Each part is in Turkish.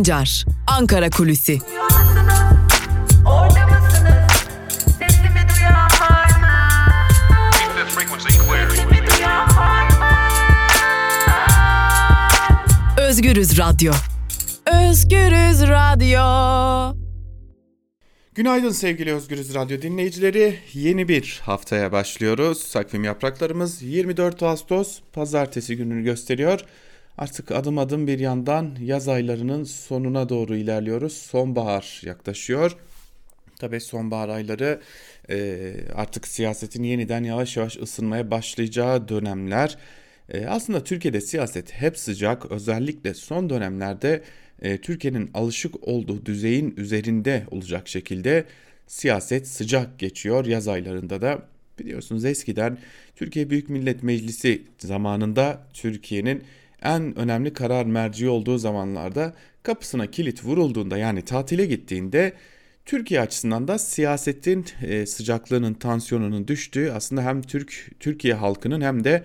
Sancar, Ankara Kulüsi. Özgürüz Radyo. Özgürüz Radyo. Günaydın sevgili Özgürüz Radyo dinleyicileri. Yeni bir haftaya başlıyoruz. Takvim yapraklarımız 24 Ağustos pazartesi gününü gösteriyor. Artık adım adım bir yandan yaz aylarının sonuna doğru ilerliyoruz. Sonbahar yaklaşıyor. Tabii sonbahar ayları e, artık siyasetin yeniden yavaş yavaş ısınmaya başlayacağı dönemler. E, aslında Türkiye'de siyaset hep sıcak. Özellikle son dönemlerde e, Türkiye'nin alışık olduğu düzeyin üzerinde olacak şekilde siyaset sıcak geçiyor yaz aylarında da. Biliyorsunuz eskiden Türkiye Büyük Millet Meclisi zamanında Türkiye'nin en önemli karar merci olduğu zamanlarda kapısına kilit vurulduğunda yani tatile gittiğinde Türkiye açısından da siyasetin e, sıcaklığının, tansiyonunun düştüğü aslında hem Türk Türkiye halkının hem de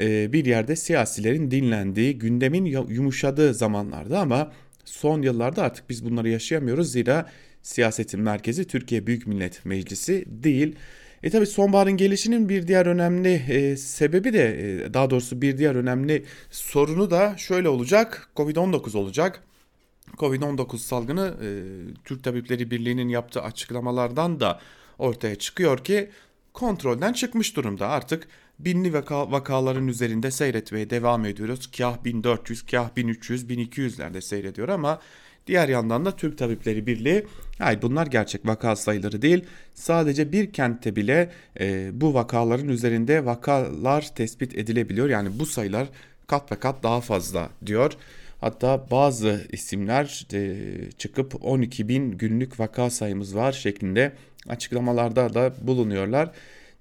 e, bir yerde siyasilerin dinlendiği, gündemin yumuşadığı zamanlarda ama son yıllarda artık biz bunları yaşayamıyoruz zira siyasetin merkezi Türkiye Büyük Millet Meclisi değil. E tabi sonbaharın gelişinin bir diğer önemli e, sebebi de e, daha doğrusu bir diğer önemli sorunu da şöyle olacak. Covid-19 olacak. Covid-19 salgını e, Türk Tabipleri Birliği'nin yaptığı açıklamalardan da ortaya çıkıyor ki kontrolden çıkmış durumda. Artık binli vaka, vakaların üzerinde seyretmeye devam ediyoruz. Kah 1400, kah 1300, 1200'lerde seyrediyor ama diğer yandan da Türk Tabipleri Birliği hayır bunlar gerçek vaka sayıları değil. Sadece bir kentte bile e, bu vakaların üzerinde vakalar tespit edilebiliyor. Yani bu sayılar kat ve kat daha fazla diyor. Hatta bazı isimler e, çıkıp 12 bin günlük vaka sayımız var şeklinde açıklamalarda da bulunuyorlar.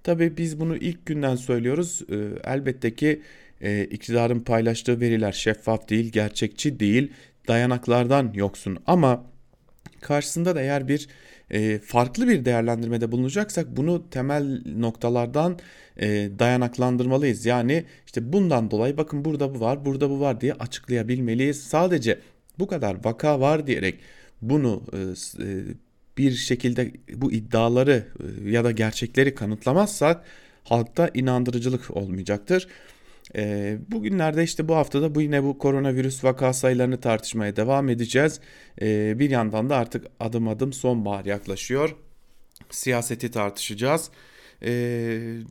Tabii biz bunu ilk günden söylüyoruz. E, elbette ki e, iktidarın paylaştığı veriler şeffaf değil, gerçekçi değil, dayanaklardan yoksun. Ama karşısında da eğer bir e, farklı bir değerlendirmede bulunacaksak bunu temel noktalardan e, dayanaklandırmalıyız. Yani işte bundan dolayı bakın burada bu var, burada bu var diye açıklayabilmeliyiz. Sadece bu kadar vaka var diyerek bunu e, e bir şekilde bu iddiaları e, ya da gerçekleri kanıtlamazsak halkta inandırıcılık olmayacaktır. E, bugünlerde işte bu haftada bu yine bu koronavirüs vaka sayılarını tartışmaya devam edeceğiz. E, bir yandan da artık adım adım sonbahar yaklaşıyor. Siyaseti tartışacağız.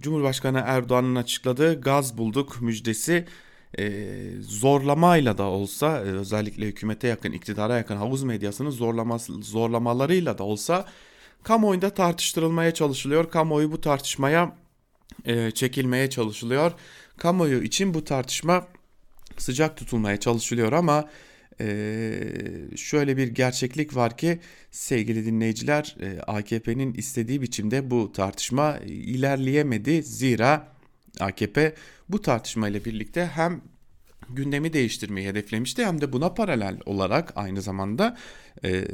Cumhurbaşkanı Erdoğan'ın açıkladığı gaz bulduk müjdesi e, zorlamayla da olsa e, özellikle hükümete yakın iktidara yakın havuz medyasının zorlaması, zorlamalarıyla da olsa kamuoyunda tartıştırılmaya çalışılıyor. Kamuoyu bu tartışmaya e, çekilmeye çalışılıyor. Kamuoyu için bu tartışma sıcak tutulmaya çalışılıyor ama e, şöyle bir gerçeklik var ki sevgili dinleyiciler e, AKP'nin istediği biçimde bu tartışma ilerleyemedi. Zira AKP bu tartışmayla birlikte hem gündemi değiştirmeyi hedeflemişti hem de buna paralel olarak aynı zamanda e,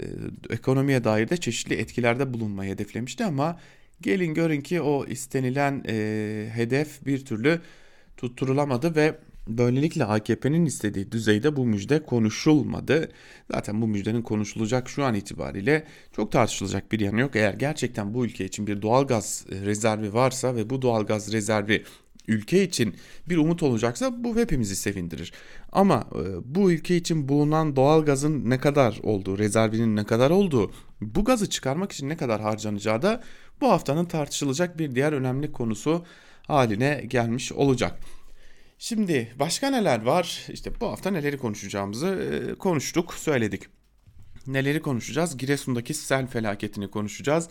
ekonomiye dair de çeşitli etkilerde bulunmayı hedeflemişti ama gelin görün ki o istenilen e, hedef bir türlü tutturulamadı ve böylelikle AKP'nin istediği düzeyde bu müjde konuşulmadı. Zaten bu müjdenin konuşulacak şu an itibariyle çok tartışılacak bir yanı yok. Eğer gerçekten bu ülke için bir doğalgaz rezervi varsa ve bu doğalgaz rezervi ülke için bir umut olacaksa bu hepimizi sevindirir. Ama e, bu ülke için bulunan doğal gazın ne kadar olduğu, rezervinin ne kadar olduğu, bu gazı çıkarmak için ne kadar harcanacağı da bu haftanın tartışılacak bir diğer önemli konusu haline gelmiş olacak. Şimdi başka neler var? İşte bu hafta neleri konuşacağımızı e, konuştuk, söyledik. Neleri konuşacağız? Giresun'daki sel felaketini konuşacağız.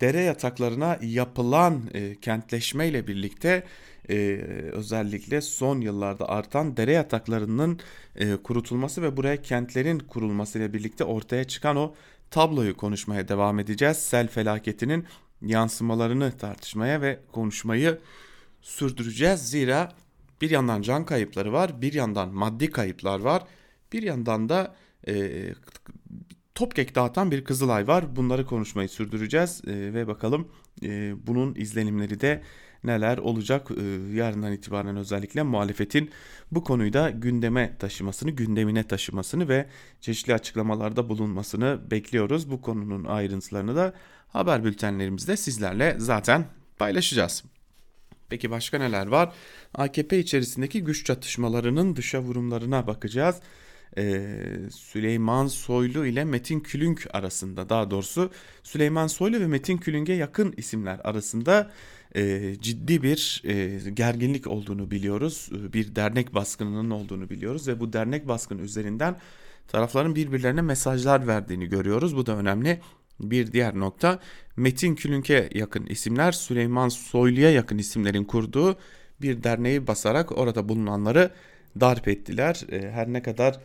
Dere yataklarına yapılan e, kentleşmeyle birlikte e, özellikle son yıllarda artan dere yataklarının e, kurutulması ve buraya kentlerin kurulması ile birlikte ortaya çıkan o tabloyu konuşmaya devam edeceğiz. Sel felaketinin yansımalarını tartışmaya ve konuşmayı sürdüreceğiz. Zira bir yandan can kayıpları var, bir yandan maddi kayıplar var, bir yandan da e, topkek dağıtan bir Kızılay var. Bunları konuşmayı sürdüreceğiz e, ve bakalım e, bunun izlenimleri de neler olacak e, yarından itibaren özellikle muhalefetin bu konuyu da gündeme taşımasını, gündemine taşımasını ve çeşitli açıklamalarda bulunmasını bekliyoruz. Bu konunun ayrıntılarını da haber bültenlerimizde sizlerle zaten paylaşacağız. Peki başka neler var? AKP içerisindeki güç çatışmalarının dışa vurumlarına bakacağız. Ee, Süleyman Soylu ile Metin Külünk arasında daha doğrusu Süleyman Soylu ve Metin Külünk'e yakın isimler arasında e, ciddi bir e, gerginlik olduğunu biliyoruz. Bir dernek baskınının olduğunu biliyoruz ve bu dernek baskını üzerinden tarafların birbirlerine mesajlar verdiğini görüyoruz. Bu da önemli. Bir diğer nokta Metin Külünk'e yakın isimler Süleyman Soylu'ya yakın isimlerin kurduğu bir derneği basarak orada bulunanları darp ettiler. E, her ne kadar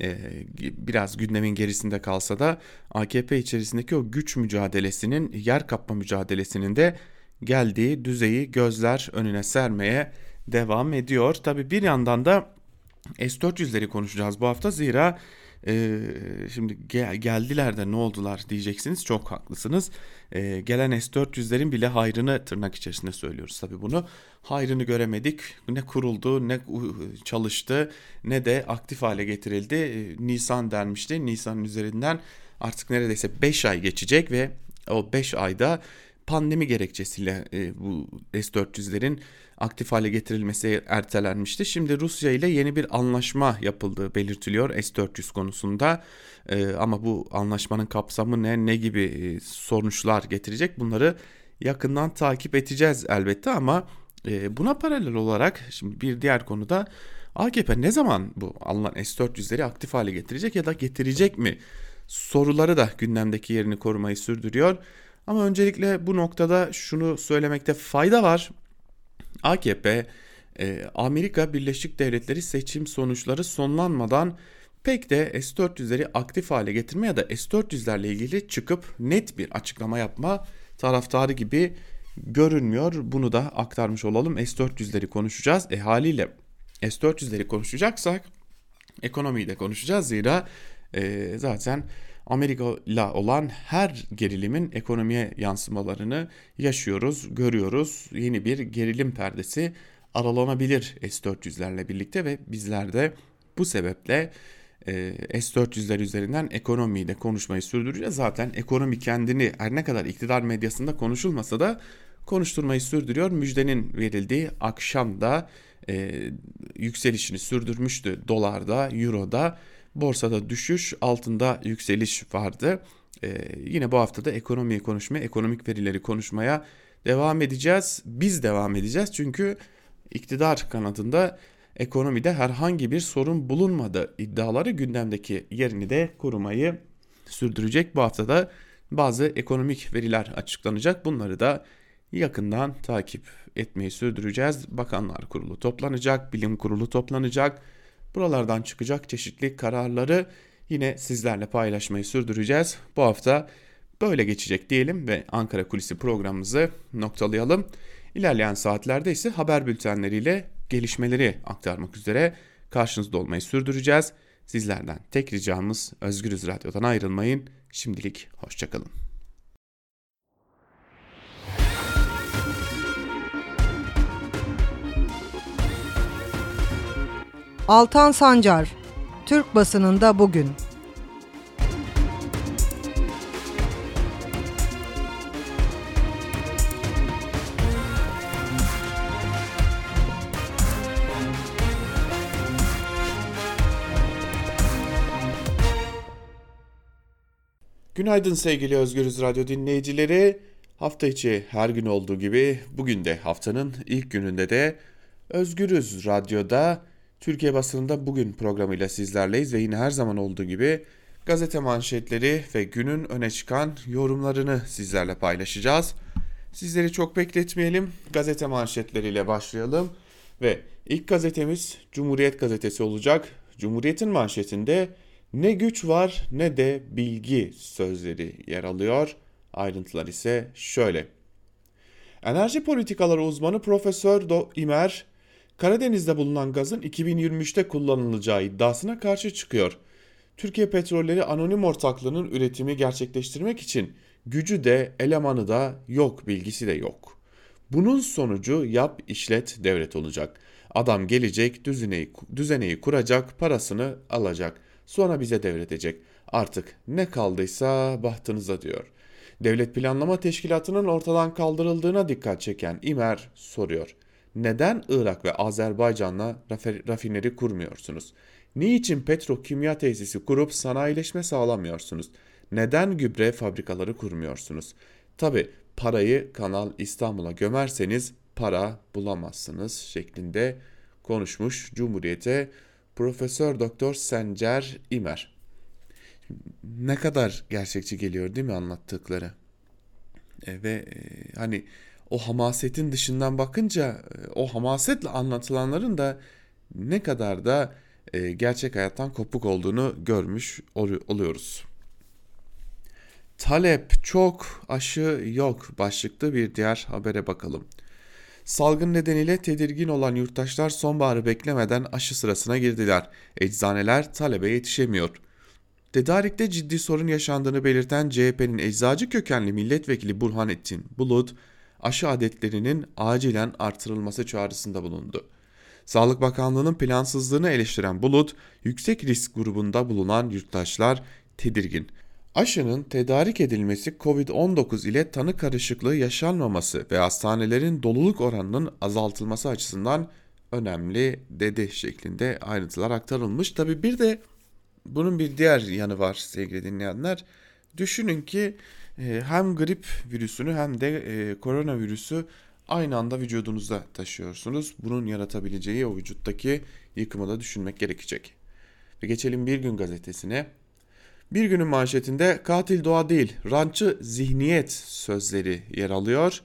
e, biraz gündemin gerisinde kalsa da AKP içerisindeki o güç mücadelesinin yer kapma mücadelesinin de geldiği düzeyi gözler önüne sermeye devam ediyor. Tabi bir yandan da S-400'leri konuşacağız bu hafta zira e, şimdi gel, geldiler de ne oldular diyeceksiniz çok haklısınız. E, gelen S-400'lerin bile hayrını tırnak içerisinde söylüyoruz tabi bunu. Hayrını göremedik ne kuruldu ne çalıştı ne de aktif hale getirildi. E, Nisan denmişti Nisan'ın üzerinden artık neredeyse 5 ay geçecek ve o 5 ayda pandemi gerekçesiyle e, bu S-400'lerin aktif hale getirilmesi ertelenmişti. Şimdi Rusya ile yeni bir anlaşma yapıldığı belirtiliyor S-400 konusunda. E, ama bu anlaşmanın kapsamı ne, ne gibi e, sonuçlar getirecek bunları yakından takip edeceğiz elbette ama e, buna paralel olarak şimdi bir diğer konuda AKP ne zaman bu alınan S-400'leri aktif hale getirecek ya da getirecek mi? Soruları da gündemdeki yerini korumayı sürdürüyor. Ama öncelikle bu noktada şunu söylemekte fayda var. AKP e, Amerika Birleşik Devletleri seçim sonuçları sonlanmadan pek de S-400'leri aktif hale getirme ya da S-400'lerle ilgili çıkıp net bir açıklama yapma taraftarı gibi görünmüyor. Bunu da aktarmış olalım. S-400'leri konuşacağız. E haliyle S-400'leri konuşacaksak ekonomiyi de konuşacağız. Zira e, zaten Amerika ile olan her gerilimin ekonomiye yansımalarını yaşıyoruz, görüyoruz. Yeni bir gerilim perdesi aralanabilir S-400'lerle birlikte ve bizler de bu sebeple e, S-400'ler üzerinden ekonomiyi de konuşmayı sürdüreceğiz. Zaten ekonomi kendini her ne kadar iktidar medyasında konuşulmasa da konuşturmayı sürdürüyor. Müjdenin verildiği akşamda e, yükselişini sürdürmüştü dolarda, euroda Borsada düşüş, altında yükseliş vardı. Ee, yine bu hafta da ekonomiyi konuşmaya, ekonomik verileri konuşmaya devam edeceğiz. Biz devam edeceğiz çünkü iktidar kanadında ekonomide herhangi bir sorun bulunmadı iddiaları gündemdeki yerini de korumayı sürdürecek. Bu hafta da bazı ekonomik veriler açıklanacak. Bunları da yakından takip etmeyi sürdüreceğiz. Bakanlar Kurulu toplanacak, Bilim Kurulu toplanacak Buralardan çıkacak çeşitli kararları yine sizlerle paylaşmayı sürdüreceğiz. Bu hafta böyle geçecek diyelim ve Ankara Kulisi programımızı noktalayalım. İlerleyen saatlerde ise haber bültenleriyle gelişmeleri aktarmak üzere karşınızda olmayı sürdüreceğiz. Sizlerden tek ricamız Özgürüz Radyo'dan ayrılmayın. Şimdilik hoşçakalın. Altan Sancar, Türk basınında bugün. Günaydın sevgili Özgürüz Radyo dinleyicileri. Hafta içi her gün olduğu gibi bugün de haftanın ilk gününde de Özgürüz Radyo'da Türkiye basınında bugün programıyla sizlerleyiz ve yine her zaman olduğu gibi gazete manşetleri ve günün öne çıkan yorumlarını sizlerle paylaşacağız. Sizleri çok bekletmeyelim. Gazete manşetleriyle başlayalım ve ilk gazetemiz Cumhuriyet gazetesi olacak. Cumhuriyet'in manşetinde ne güç var ne de bilgi sözleri yer alıyor. Ayrıntılar ise şöyle. Enerji politikaları uzmanı Profesör Do İmer Karadeniz'de bulunan gazın 2023'te kullanılacağı iddiasına karşı çıkıyor. Türkiye Petrolleri Anonim Ortaklığı'nın üretimi gerçekleştirmek için gücü de elemanı da yok bilgisi de yok. Bunun sonucu yap işlet devlet olacak. Adam gelecek düzeneyi, düzeneyi kuracak parasını alacak sonra bize devredecek. Artık ne kaldıysa bahtınıza diyor. Devlet Planlama Teşkilatı'nın ortadan kaldırıldığına dikkat çeken İmer soruyor. Neden Irak ve Azerbaycan'la rafineri kurmuyorsunuz? Niçin petrokimya tesisi kurup sanayileşme sağlamıyorsunuz? Neden gübre fabrikaları kurmuyorsunuz? Tabi parayı Kanal İstanbul'a gömerseniz para bulamazsınız şeklinde konuşmuş Cumhuriyet'e Profesör Doktor Sencer İmer. Ne kadar gerçekçi geliyor değil mi anlattıkları? E, ve e, hani o hamasetin dışından bakınca e, o hamasetle anlatılanların da ne kadar da e, gerçek hayattan kopuk olduğunu görmüş oluyoruz. Talep çok, aşı yok başlıklı bir diğer habere bakalım. Salgın nedeniyle tedirgin olan yurttaşlar sonbaharı beklemeden aşı sırasına girdiler. Eczaneler talebe yetişemiyor. Tedarikte ciddi sorun yaşandığını belirten CHP'nin eczacı kökenli milletvekili Burhanettin Bulut, aşı adetlerinin acilen artırılması çağrısında bulundu. Sağlık Bakanlığı'nın plansızlığını eleştiren Bulut, yüksek risk grubunda bulunan yurttaşlar tedirgin. Aşının tedarik edilmesi COVID-19 ile tanı karışıklığı yaşanmaması ve hastanelerin doluluk oranının azaltılması açısından önemli dedi şeklinde ayrıntılar aktarılmış. Tabi bir de bunun bir diğer yanı var sevgili dinleyenler. Düşünün ki hem grip virüsünü hem de e, koronavirüsü aynı anda vücudunuzda taşıyorsunuz. Bunun yaratabileceği o vücuttaki yıkımı da düşünmek gerekecek. Ve geçelim Bir Gün gazetesine. Bir günün manşetinde katil doğa değil, rançı zihniyet sözleri yer alıyor.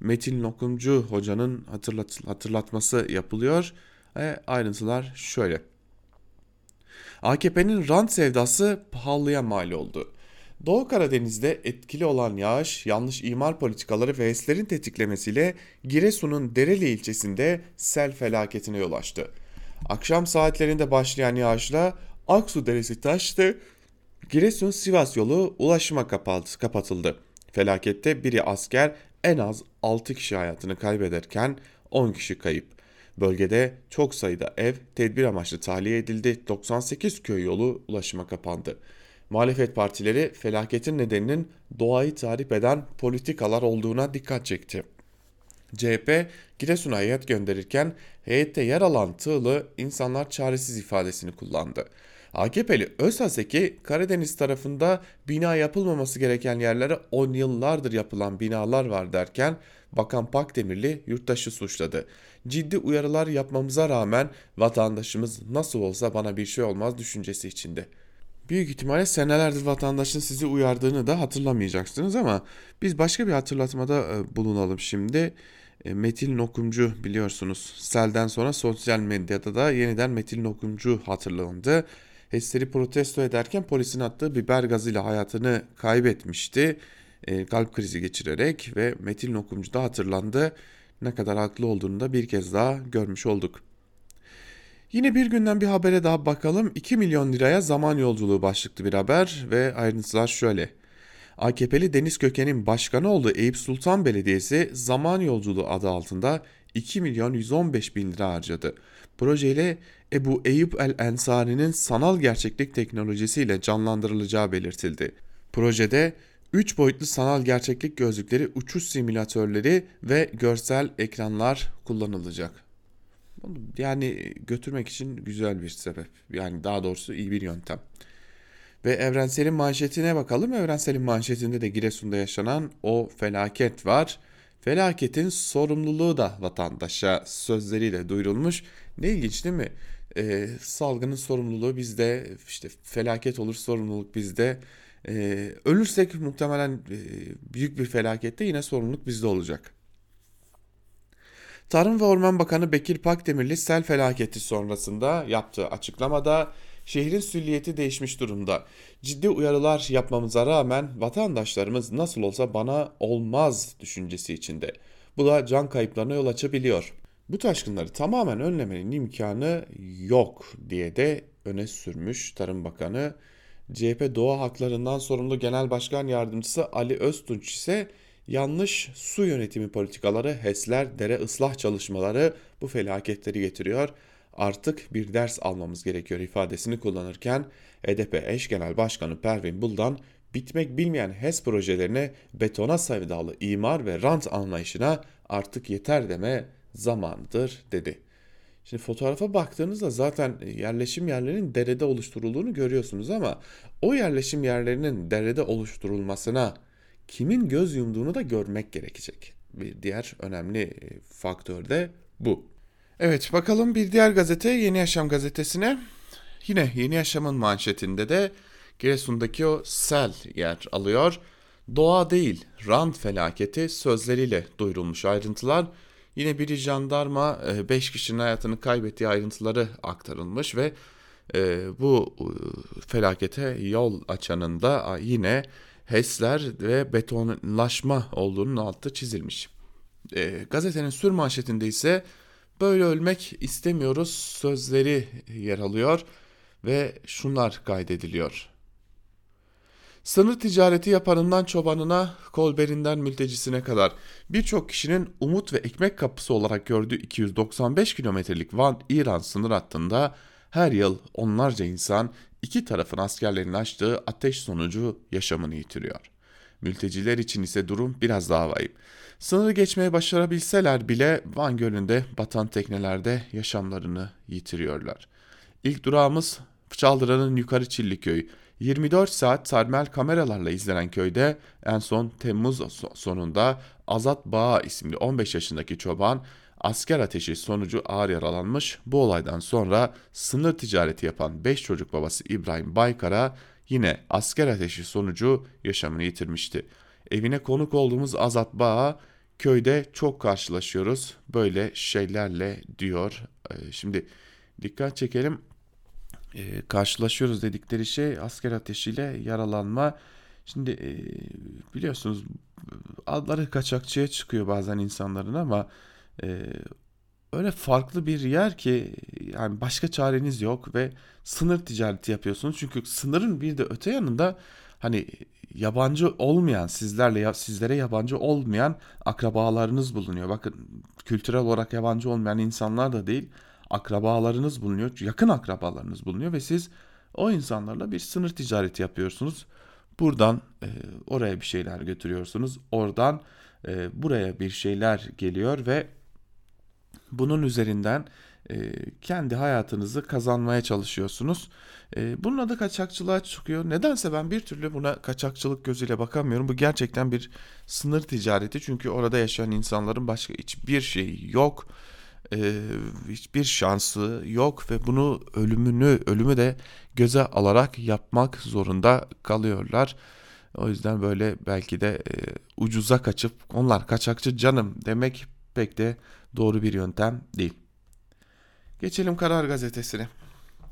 Metin Lokumcu hocanın hatırlat hatırlatması yapılıyor. ve ayrıntılar şöyle. AKP'nin rant sevdası pahalıya mal oldu. Doğu Karadeniz'de etkili olan yağış, yanlış imar politikaları ve HES'lerin tetiklemesiyle Giresun'un Dereli ilçesinde sel felaketine yol açtı. Akşam saatlerinde başlayan yağışla Aksu Deresi taştı, Giresun-Sivas yolu ulaşıma kapatıldı. Felakette biri asker en az 6 kişi hayatını kaybederken 10 kişi kayıp. Bölgede çok sayıda ev tedbir amaçlı tahliye edildi. 98 köy yolu ulaşıma kapandı. Muhalefet partileri felaketin nedeninin doğayı tarif eden politikalar olduğuna dikkat çekti. CHP Giresun'a heyet gönderirken heyette yer alan tığlı insanlar çaresiz ifadesini kullandı. AKP'li Özhaseki Karadeniz tarafında bina yapılmaması gereken yerlere 10 yıllardır yapılan binalar var derken Bakan Pakdemirli yurttaşı suçladı. Ciddi uyarılar yapmamıza rağmen vatandaşımız nasıl olsa bana bir şey olmaz düşüncesi içinde. Büyük ihtimalle senelerdir vatandaşın sizi uyardığını da hatırlamayacaksınız ama biz başka bir hatırlatmada e, bulunalım şimdi. E, Metin Okumcu biliyorsunuz selden sonra sosyal medyada da yeniden Metin Okumcu hatırlandı. HES'leri protesto ederken polisin attığı biber gazıyla hayatını kaybetmişti. E, kalp krizi geçirerek ve Metin Okumcu da hatırlandı. Ne kadar haklı olduğunu da bir kez daha görmüş olduk. Yine bir günden bir habere daha bakalım. 2 milyon liraya zaman yolculuğu başlıklı bir haber ve ayrıntılar şöyle. AKP'li Deniz Köken'in başkanı olduğu Eyüp Sultan Belediyesi zaman yolculuğu adı altında 2 milyon 115 bin lira harcadı. Projeyle Ebu Eyüp el Ensari'nin sanal gerçeklik teknolojisiyle canlandırılacağı belirtildi. Projede 3 boyutlu sanal gerçeklik gözlükleri, uçuş simülatörleri ve görsel ekranlar kullanılacak. Yani götürmek için güzel bir sebep. Yani daha doğrusu iyi bir yöntem. Ve Evrensel'in manşetine bakalım. Evrensel'in manşetinde de Giresun'da yaşanan o felaket var. Felaketin sorumluluğu da vatandaşa sözleriyle duyurulmuş. Ne ilginç değil mi? Ee, salgının sorumluluğu bizde, işte felaket olur sorumluluk bizde. Ee, ölürsek muhtemelen e, büyük bir felakette yine sorumluluk bizde olacak. Tarım ve Orman Bakanı Bekir Pakdemirli sel felaketi sonrasında yaptığı açıklamada şehrin sülliyeti değişmiş durumda. Ciddi uyarılar yapmamıza rağmen vatandaşlarımız nasıl olsa bana olmaz düşüncesi içinde. Bu da can kayıplarına yol açabiliyor. Bu taşkınları tamamen önlemenin imkanı yok diye de öne sürmüş Tarım Bakanı. CHP Doğa Haklarından sorumlu Genel Başkan Yardımcısı Ali Öztunç ise Yanlış su yönetimi politikaları, HES'ler, dere ıslah çalışmaları bu felaketleri getiriyor. Artık bir ders almamız gerekiyor ifadesini kullanırken HDP eş genel başkanı Pervin Buldan bitmek bilmeyen HES projelerine betona sevdalı imar ve rant anlayışına artık yeter deme zamandır dedi. Şimdi fotoğrafa baktığınızda zaten yerleşim yerlerinin derede oluşturulduğunu görüyorsunuz ama o yerleşim yerlerinin derede oluşturulmasına kimin göz yumduğunu da görmek gerekecek. Bir diğer önemli faktör de bu. Evet bakalım bir diğer gazete Yeni Yaşam gazetesine. Yine Yeni Yaşam'ın manşetinde de Giresun'daki o sel yer alıyor. Doğa değil, rant felaketi sözleriyle duyurulmuş ayrıntılar. Yine biri jandarma 5 kişinin hayatını kaybettiği ayrıntıları aktarılmış ve e, bu e, felakete yol açanın da yine HES'ler ve betonlaşma olduğunun altı çizilmiş. E, gazetenin sür manşetinde ise böyle ölmek istemiyoruz sözleri yer alıyor ve şunlar kaydediliyor. Sınır ticareti yapanından çobanına, kolberinden mültecisine kadar birçok kişinin umut ve ekmek kapısı olarak gördüğü 295 kilometrelik Van-İran sınır hattında her yıl onlarca insan iki tarafın askerlerinin açtığı ateş sonucu yaşamını yitiriyor. Mülteciler için ise durum biraz daha vahim. Sınırı geçmeye başarabilseler bile Van Gölü'nde batan teknelerde yaşamlarını yitiriyorlar. İlk durağımız Çaldıran'ın Yukarı Çilliköy. 24 saat termal kameralarla izlenen köyde en son Temmuz sonunda Azat Bağ isimli 15 yaşındaki çoban asker ateşi sonucu ağır yaralanmış. Bu olaydan sonra sınır ticareti yapan 5 çocuk babası İbrahim Baykar'a yine asker ateşi sonucu yaşamını yitirmişti. Evine konuk olduğumuz Azat Bağ köyde çok karşılaşıyoruz böyle şeylerle diyor. Ee, şimdi dikkat çekelim e, karşılaşıyoruz dedikleri şey asker ateşiyle yaralanma. Şimdi e, biliyorsunuz adları kaçakçıya çıkıyor bazen insanların ama e, öyle farklı bir yer ki yani başka çareniz yok ve sınır ticareti yapıyorsunuz. Çünkü sınırın bir de öte yanında hani yabancı olmayan sizlerle sizlere yabancı olmayan akrabalarınız bulunuyor. Bakın kültürel olarak yabancı olmayan insanlar da değil akrabalarınız bulunuyor, yakın akrabalarınız bulunuyor ve siz o insanlarla bir sınır ticareti yapıyorsunuz. Buradan e, oraya bir şeyler götürüyorsunuz. Oradan e, buraya bir şeyler geliyor ve bunun üzerinden e, kendi hayatınızı kazanmaya çalışıyorsunuz. E, bunun adı kaçakçılığa çıkıyor. Nedense ben bir türlü buna kaçakçılık gözüyle bakamıyorum. Bu gerçekten bir sınır ticareti çünkü orada yaşayan insanların başka hiçbir şeyi yok e, hiçbir şansı yok ve bunu ölümünü ölümü de göze alarak yapmak zorunda kalıyorlar. O yüzden böyle belki de e, ucuza kaçıp onlar kaçakçı canım demek pek de doğru bir yöntem değil. Geçelim Karar Gazetesi'ne.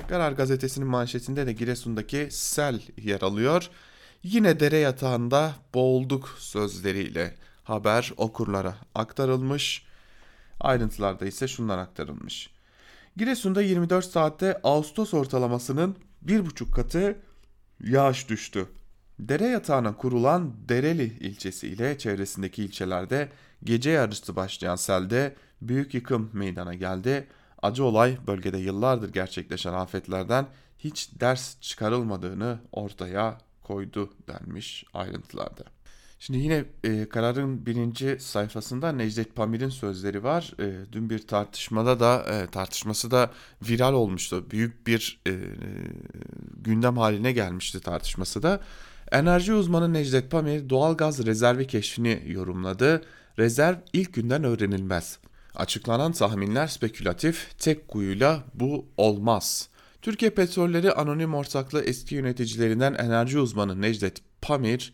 Karar Gazetesi'nin manşetinde de Giresun'daki sel yer alıyor. Yine dere yatağında boğulduk sözleriyle haber okurlara aktarılmış. Ayrıntılarda ise şunlar aktarılmış. Giresun'da 24 saatte Ağustos ortalamasının 1,5 katı yağış düştü. Dere yatağına kurulan Dereli ilçesi ile çevresindeki ilçelerde gece yarısı başlayan selde büyük yıkım meydana geldi. Acı olay bölgede yıllardır gerçekleşen afetlerden hiç ders çıkarılmadığını ortaya koydu denmiş ayrıntılarda. Şimdi yine e, kararın birinci sayfasında Necdet Pamir'in sözleri var. E, dün bir tartışmada da e, tartışması da viral olmuştu. Büyük bir e, gündem haline gelmişti tartışması da. Enerji uzmanı Necdet Pamir doğal gaz rezervi keşfini yorumladı. Rezerv ilk günden öğrenilmez. Açıklanan tahminler spekülatif, tek kuyuyla bu olmaz. Türkiye Petrolleri Anonim Ortaklığı eski yöneticilerinden enerji uzmanı Necdet Pamir,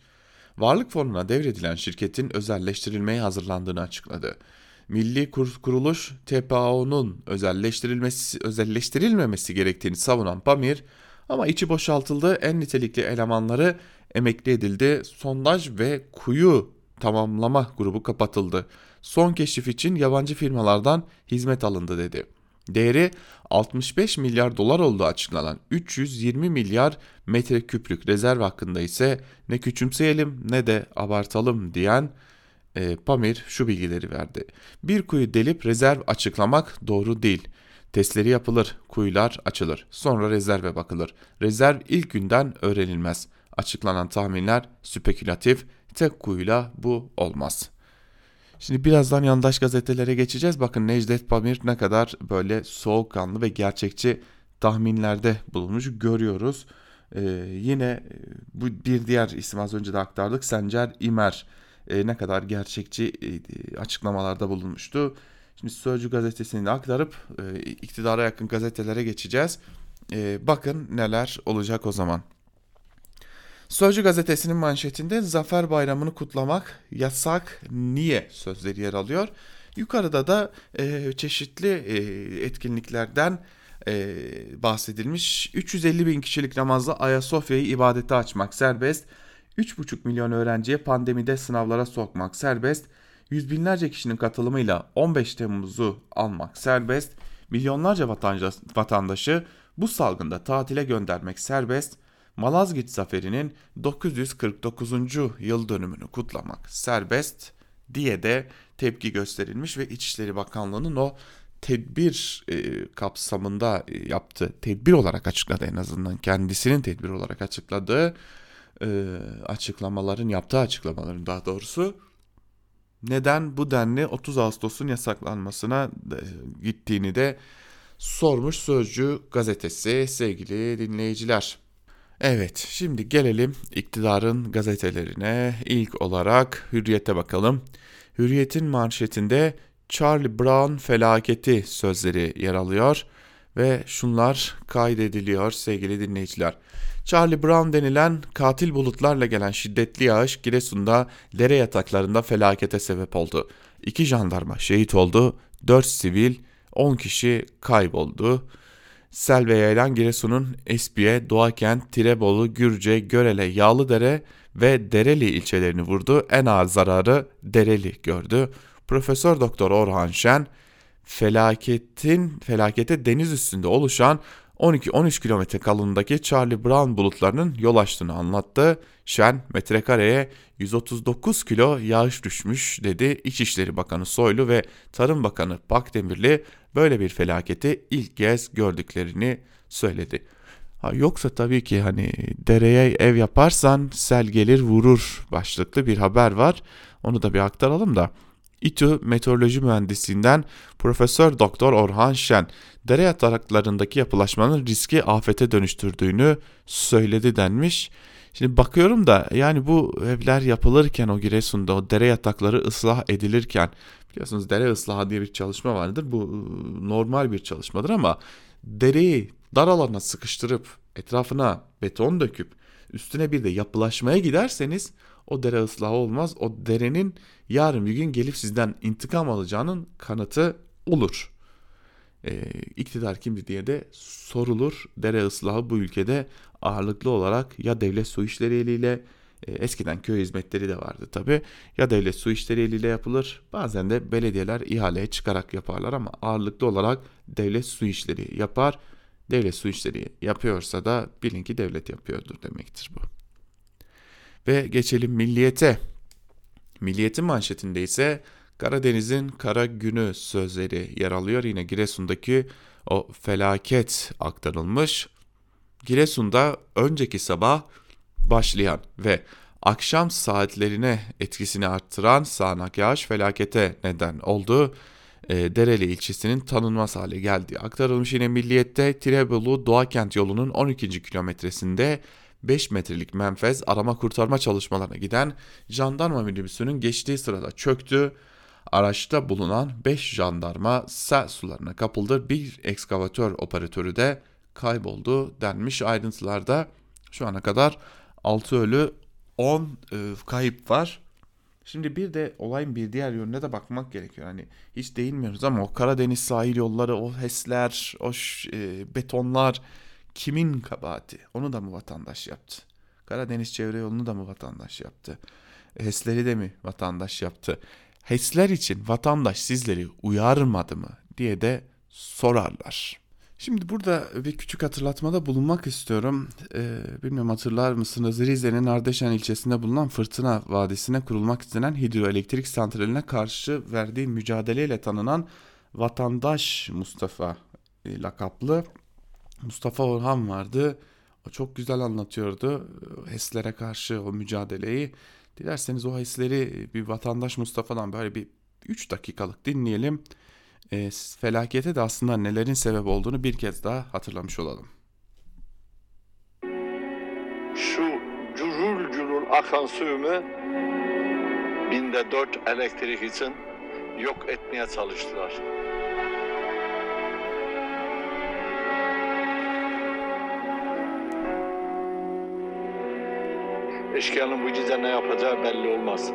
Varlık fonuna devredilen şirketin özelleştirilmeye hazırlandığını açıkladı. Milli Kur Kuruluş TPAO'nun özelleştirilmesi özelleştirilmemesi gerektiğini savunan Pamir ama içi boşaltıldı en nitelikli elemanları emekli edildi. Sondaj ve kuyu tamamlama grubu kapatıldı. Son keşif için yabancı firmalardan hizmet alındı dedi. Değeri 65 milyar dolar olduğu açıklanan 320 milyar metreküplük rezerv hakkında ise ne küçümseyelim ne de abartalım diyen e, Pamir şu bilgileri verdi. Bir kuyu delip rezerv açıklamak doğru değil. Testleri yapılır, kuyular açılır, sonra rezerve bakılır. Rezerv ilk günden öğrenilmez. Açıklanan tahminler spekülatif, tek kuyuyla bu olmaz.'' Şimdi birazdan yandaş gazetelere geçeceğiz. Bakın Necdet Pamir ne kadar böyle soğukkanlı ve gerçekçi tahminlerde bulunmuş görüyoruz. Ee, yine e, bu bir diğer isim az önce de aktardık. Sencer İmer e, ne kadar gerçekçi e, açıklamalarda bulunmuştu. Şimdi Sözcü gazetesini de aktarıp e, iktidara yakın gazetelere geçeceğiz. E, bakın neler olacak o zaman. Sözcü gazetesinin manşetinde Zafer Bayramı'nı kutlamak yasak niye sözleri yer alıyor. Yukarıda da e, çeşitli e, etkinliklerden e, bahsedilmiş. 350 bin kişilik namazla Ayasofya'yı ibadete açmak serbest. 3,5 milyon öğrenciye pandemide sınavlara sokmak serbest. Yüz binlerce kişinin katılımıyla 15 Temmuz'u almak serbest. Milyonlarca vatandaşı bu salgında tatile göndermek serbest. Malazgirt Zaferi'nin 949. yıl dönümünü kutlamak serbest diye de tepki gösterilmiş ve İçişleri Bakanlığı'nın o tedbir e, kapsamında e, yaptığı, tedbir olarak açıkladı en azından kendisinin tedbir olarak açıkladığı e, açıklamaların, yaptığı açıklamaların daha doğrusu neden bu denli 30 Ağustos'un yasaklanmasına e, gittiğini de sormuş Sözcü gazetesi sevgili dinleyiciler. Evet, şimdi gelelim iktidarın gazetelerine. İlk olarak Hürriyet'e bakalım. Hürriyet'in manşetinde Charlie Brown felaketi sözleri yer alıyor ve şunlar kaydediliyor sevgili dinleyiciler. Charlie Brown denilen katil bulutlarla gelen şiddetli yağış Giresun'da dere yataklarında felakete sebep oldu. İki jandarma şehit oldu, dört sivil, on kişi kayboldu. Sel ve yaylan Giresun'un Espiye, Doğakent, Tirebolu, Gürce, Görele, Yağlıdere ve Dereli ilçelerini vurdu. En ağır zararı Dereli gördü. Profesör Doktor Orhan Şen felaketin felakete deniz üstünde oluşan 12-13 kilometre kalınlığındaki Charlie Brown bulutlarının yol açtığını anlattı. Şen metrekareye 139 kilo yağış düşmüş dedi. İçişleri Bakanı Soylu ve Tarım Bakanı Bakdemirli böyle bir felaketi ilk kez gördüklerini söyledi. Ha, yoksa tabii ki hani dereye ev yaparsan sel gelir vurur başlıklı bir haber var. Onu da bir aktaralım da. İTÜ Meteoroloji Mühendisliğinden Profesör Doktor Orhan Şen dere yataklarındaki yapılaşmanın riski afete dönüştürdüğünü söyledi denmiş. Şimdi bakıyorum da yani bu evler yapılırken o Giresun'da o dere yatakları ıslah edilirken biliyorsunuz dere ıslahı diye bir çalışma vardır. Bu ıı, normal bir çalışmadır ama dereyi dar alana sıkıştırıp etrafına beton döküp üstüne bir de yapılaşmaya giderseniz o dere ıslahı olmaz. O derenin yarın bir gün gelip sizden intikam alacağının kanıtı olur. Ee, iktidar kimdi diye de sorulur. Dere ıslahı bu ülkede ağırlıklı olarak ya devlet su işleri eliyle e, eskiden köy hizmetleri de vardı tabi ya devlet su işleri eliyle yapılır bazen de belediyeler ihaleye çıkarak yaparlar ama ağırlıklı olarak devlet su işleri yapar. Devlet su işleri yapıyorsa da bilin ki devlet yapıyordur demektir bu. Ve geçelim milliyete. Milliyetin manşetinde ise Karadeniz'in kara günü sözleri yer alıyor. Yine Giresun'daki o felaket aktarılmış. Giresun'da önceki sabah başlayan ve akşam saatlerine etkisini arttıran sağanak yağış felakete neden oldu. E, Dereli ilçesinin tanınmaz hale geldiği aktarılmış yine Milliyet'te Tirebolu Doğakent yolunun 12. kilometresinde 5 metrelik menfez arama kurtarma çalışmalarına giden jandarma minibüsünün geçtiği sırada çöktü. Araçta bulunan 5 jandarma sel sularına kapıldı. Bir ekskavatör operatörü de kayboldu denmiş ayrıntılarda. Şu ana kadar 6 ölü 10 e, kayıp var. Şimdi bir de olayın bir diğer yönüne de bakmak gerekiyor. Hani hiç değinmiyoruz ama o Karadeniz sahil yolları, o HES'ler, o e, betonlar kimin kabahati? Onu da mı vatandaş yaptı? Karadeniz çevre yolunu da mı vatandaş yaptı? HES'leri de mi vatandaş yaptı? HES'ler için vatandaş sizleri uyarmadı mı diye de sorarlar. Şimdi burada bir küçük hatırlatmada bulunmak istiyorum. Ee, bilmiyorum hatırlar mısınız? Rize'nin Ardeşen ilçesinde bulunan Fırtına Vadisi'ne kurulmak istenen hidroelektrik santraline karşı verdiği mücadeleyle tanınan vatandaş Mustafa e, lakaplı Mustafa Orhan vardı. O çok güzel anlatıyordu HES'lere karşı o mücadeleyi. Dilerseniz o HES'leri bir vatandaş Mustafa'dan böyle bir 3 dakikalık dinleyelim e, felakete de aslında nelerin sebep olduğunu bir kez daha hatırlamış olalım. Şu curul curul akan suyumu binde dört elektrik için yok etmeye çalıştılar. Eşkıyanın bu gece ne yapacağı belli olmaz.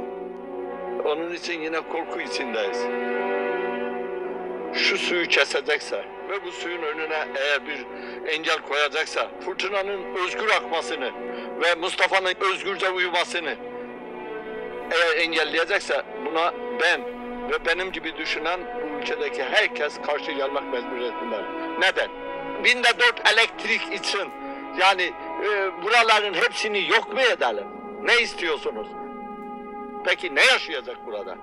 Onun için yine korku içindeyiz şu suyu kesecekse ve bu suyun önüne eğer bir engel koyacaksa fırtınanın özgür akmasını ve Mustafa'nın özgürce uyumasını eğer engelleyecekse buna ben ve benim gibi düşünen bu ülkedeki herkes karşı gelmek mecburiyetindedir. Neden? Binde dört elektrik için yani e, buraların hepsini yok mu edelim? Ne istiyorsunuz? Peki ne yaşayacak burada?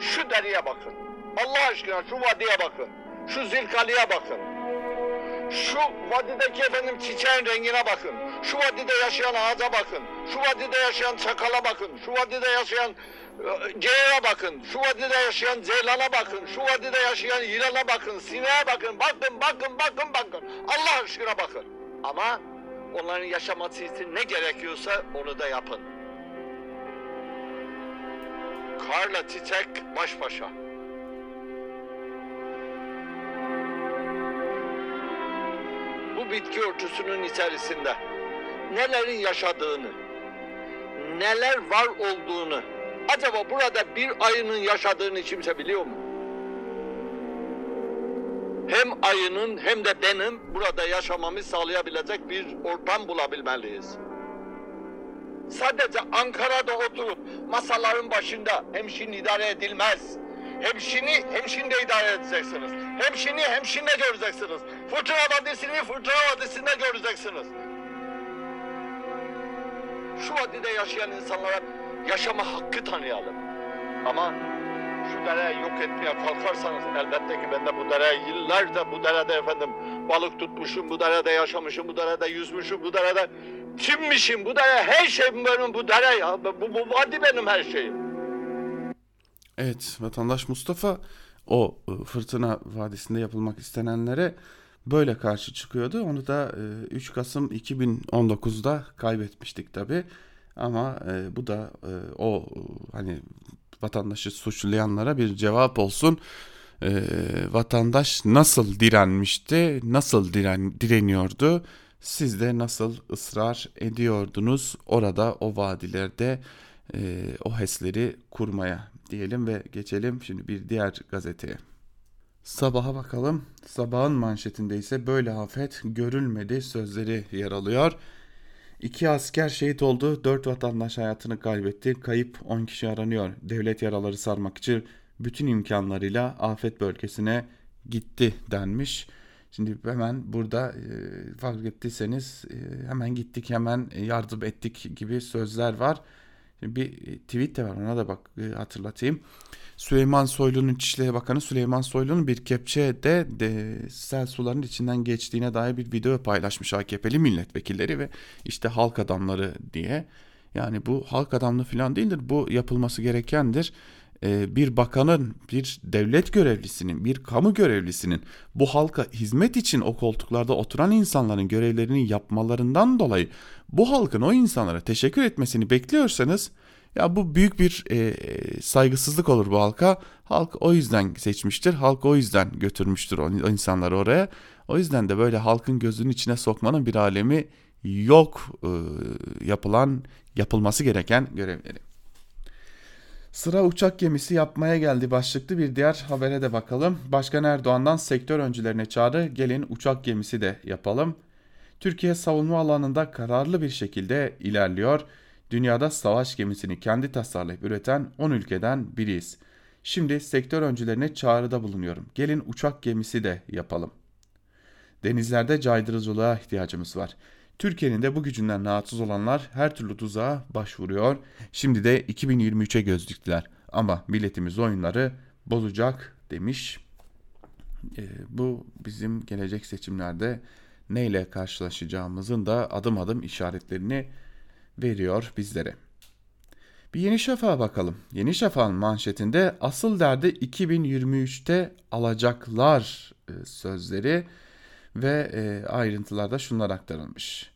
Şu deriye bakın. Allah aşkına şu vadiye bakın. Şu zilkaliye bakın. Şu vadideki efendim çiçeğin rengine bakın. Şu vadide yaşayan ağaca bakın. Şu vadide yaşayan çakala bakın. Şu vadide yaşayan e, geğe bakın. Şu vadide yaşayan ceylana bakın. Şu vadide yaşayan yılana bakın. Sineğe bakın. Bakın, bakın, bakın, bakın. Allah aşkına bakın. Ama onların yaşaması için ne gerekiyorsa onu da yapın. Karla çiçek baş başa. bu bitki örtüsünün içerisinde nelerin yaşadığını, neler var olduğunu, acaba burada bir ayının yaşadığını kimse biliyor mu? Hem ayının hem de benim burada yaşamamı sağlayabilecek bir ortam bulabilmeliyiz. Sadece Ankara'da oturup masaların başında hemşin idare edilmez. Hemşini hemşinde idare edeceksiniz. Hemşini hemşinde göreceksiniz. Fırtına vadisini fırtına vadisinde göreceksiniz. Şu vadide yaşayan insanlara yaşama hakkı tanıyalım. Ama şu dereyi yok etmeye kalkarsanız elbette ki ben de bu dereye yıllarca bu derede efendim balık tutmuşum, bu derede yaşamışım, bu derede yüzmüşüm, bu derede kimmişim, bu dere her şeyim benim bu dere ya. Bu, bu vadi benim her şeyim. Evet vatandaş Mustafa o e, Fırtına Vadisi'nde yapılmak istenenlere böyle karşı çıkıyordu. Onu da 3 e, Kasım 2019'da kaybetmiştik tabi. Ama e, bu da o hani vatandaşı suçlayanlara bir cevap olsun. Vatandaş nasıl direnmişti, nasıl diren, direniyordu? Siz de nasıl ısrar ediyordunuz orada o vadilerde o HES'leri kurmaya diyelim ve geçelim şimdi bir diğer gazeteye. Sabaha bakalım. Sabahın manşetinde ise böyle afet görülmedi sözleri yer alıyor. İki asker şehit oldu, dört vatandaş hayatını kaybetti, kayıp 10 kişi aranıyor. Devlet yaraları sarmak için bütün imkanlarıyla afet bölgesine gitti denmiş. Şimdi hemen burada e, fark ettiyseniz e, hemen gittik hemen yardım ettik gibi sözler var bir e, tweet de var ona da bak e, hatırlatayım. Süleyman Soylu'nun İçişleri Bakanı Süleyman Soylu'nun bir kepçe de, de sel sularının içinden geçtiğine dair bir video paylaşmış AKP'li milletvekilleri ve işte halk adamları diye. Yani bu halk adamlığı falan değildir. Bu yapılması gerekendir. Ee, bir bakanın, bir devlet görevlisinin, bir kamu görevlisinin bu halka hizmet için o koltuklarda oturan insanların görevlerini yapmalarından dolayı bu halkın o insanlara teşekkür etmesini bekliyorsanız ya bu büyük bir e, saygısızlık olur bu halka. Halk o yüzden seçmiştir. Halk o yüzden götürmüştür o insanları oraya. O yüzden de böyle halkın gözünün içine sokmanın bir alemi yok e, yapılan yapılması gereken görevleri. Sıra uçak gemisi yapmaya geldi başlıklı bir diğer habere de bakalım. Başkan Erdoğan'dan sektör öncülerine çağrı gelin uçak gemisi de yapalım. Türkiye savunma alanında kararlı bir şekilde ilerliyor. Dünyada savaş gemisini kendi tasarlayıp üreten 10 ülkeden biriyiz. Şimdi sektör öncülerine çağrıda bulunuyorum. Gelin uçak gemisi de yapalım. Denizlerde caydırıcılığa ihtiyacımız var. Türkiye'nin de bu gücünden rahatsız olanlar her türlü tuzağa başvuruyor. Şimdi de 2023'e göz diktiler. Ama milletimiz oyunları bozacak demiş. E, bu bizim gelecek seçimlerde neyle karşılaşacağımızın da adım adım işaretlerini veriyor bizlere. Bir Yeni Şafak'a bakalım. Yeni Şafak'ın manşetinde asıl derdi 2023'te alacaklar e, sözleri ve e, ayrıntılarda şunlar aktarılmış.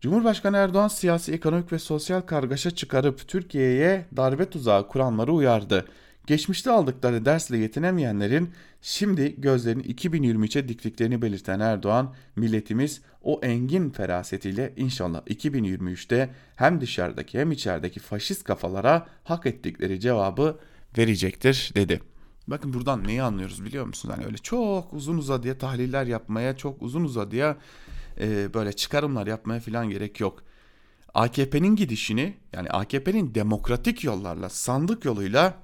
Cumhurbaşkanı Erdoğan siyasi, ekonomik ve sosyal kargaşa çıkarıp Türkiye'ye darbe tuzağı kuranları uyardı. Geçmişte aldıkları dersle yetinemeyenlerin şimdi gözlerini 2023'e diktiklerini belirten Erdoğan, milletimiz o engin ferasetiyle inşallah 2023'te hem dışarıdaki hem içerideki faşist kafalara hak ettikleri cevabı verecektir dedi. Bakın buradan neyi anlıyoruz biliyor musunuz? Hani öyle çok uzun uzadıya tahliller yapmaya, çok uzun uzadıya e, böyle çıkarımlar yapmaya falan gerek yok. AKP'nin gidişini yani AKP'nin demokratik yollarla, sandık yoluyla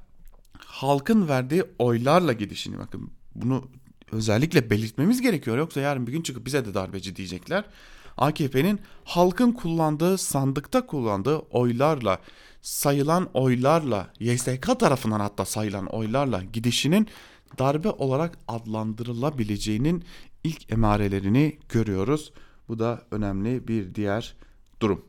halkın verdiği oylarla gidişini bakın bunu özellikle belirtmemiz gerekiyor. Yoksa yarın bir gün çıkıp bize de darbeci diyecekler. AKP'nin halkın kullandığı sandıkta kullandığı oylarla sayılan oylarla YSK tarafından hatta sayılan oylarla gidişinin darbe olarak adlandırılabileceğinin ilk emarelerini görüyoruz. Bu da önemli bir diğer durum.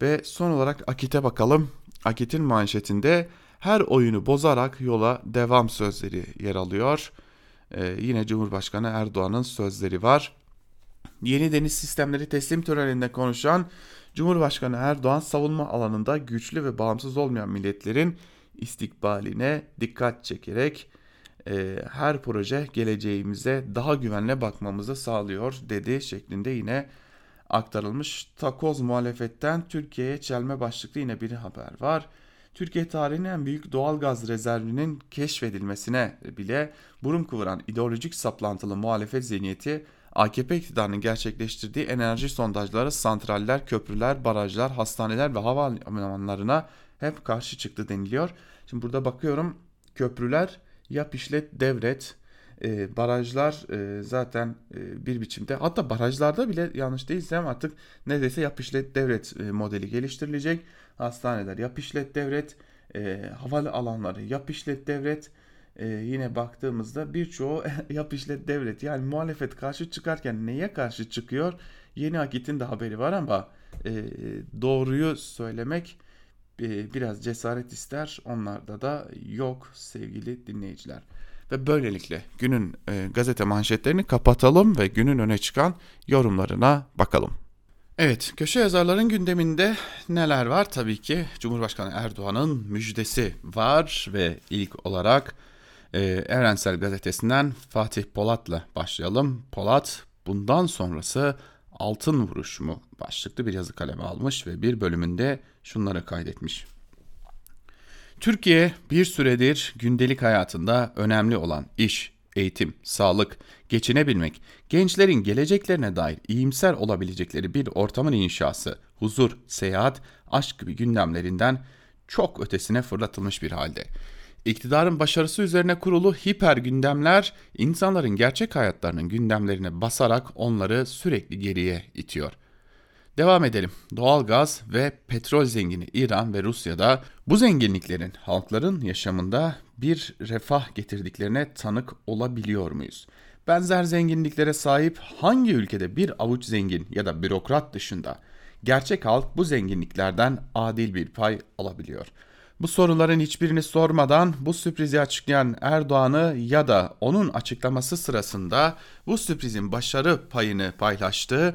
Ve son olarak Akit'e bakalım. Akit'in manşetinde her oyunu bozarak yola devam sözleri yer alıyor. Ee, yine Cumhurbaşkanı Erdoğan'ın sözleri var. Yeni deniz sistemleri teslim töreninde konuşan Cumhurbaşkanı Erdoğan savunma alanında güçlü ve bağımsız olmayan milletlerin istikbaline dikkat çekerek e, her proje geleceğimize daha güvenle bakmamızı sağlıyor dedi şeklinde yine aktarılmış. Takoz muhalefetten Türkiye'ye çelme başlıklı yine bir haber var. Türkiye tarihinin en büyük doğal gaz rezervinin keşfedilmesine bile burun kıvıran ideolojik saplantılı muhalefet zihniyeti AKP iktidarının gerçekleştirdiği enerji sondajları santraller, köprüler, barajlar, hastaneler ve havalimanlarına hep karşı çıktı deniliyor. Şimdi burada bakıyorum köprüler yap işlet devret e, barajlar e, zaten e, bir biçimde hatta barajlarda bile yanlış değilsem artık neredeyse yap işlet devret e, modeli geliştirilecek. Hastaneler yap işlet devret, e, havalı alanları yap işlet devret. E, yine baktığımızda birçoğu yap işlet devret yani muhalefet karşı çıkarken neye karşı çıkıyor? Yeni Akit'in de haberi var ama e, doğruyu söylemek e, biraz cesaret ister. Onlarda da yok sevgili dinleyiciler. Ve böylelikle günün e, gazete manşetlerini kapatalım ve günün öne çıkan yorumlarına bakalım. Evet, köşe yazarların gündeminde neler var? Tabii ki Cumhurbaşkanı Erdoğan'ın müjdesi var ve ilk olarak e, Evrensel Gazetesi'nden Fatih Polat'la başlayalım. Polat bundan sonrası altın vuruş mu başlıklı bir yazı kaleme almış ve bir bölümünde şunları kaydetmiş. Türkiye bir süredir gündelik hayatında önemli olan iş, eğitim, sağlık, geçinebilmek, gençlerin geleceklerine dair iyimser olabilecekleri bir ortamın inşası, huzur, seyahat, aşk gibi gündemlerinden çok ötesine fırlatılmış bir halde. İktidarın başarısı üzerine kurulu hiper gündemler insanların gerçek hayatlarının gündemlerine basarak onları sürekli geriye itiyor. Devam edelim. Doğalgaz ve petrol zengini İran ve Rusya'da bu zenginliklerin halkların yaşamında bir refah getirdiklerine tanık olabiliyor muyuz? Benzer zenginliklere sahip hangi ülkede bir avuç zengin ya da bürokrat dışında gerçek halk bu zenginliklerden adil bir pay alabiliyor? Bu soruların hiçbirini sormadan bu sürprizi açıklayan Erdoğan'ı ya da onun açıklaması sırasında bu sürprizin başarı payını paylaştığı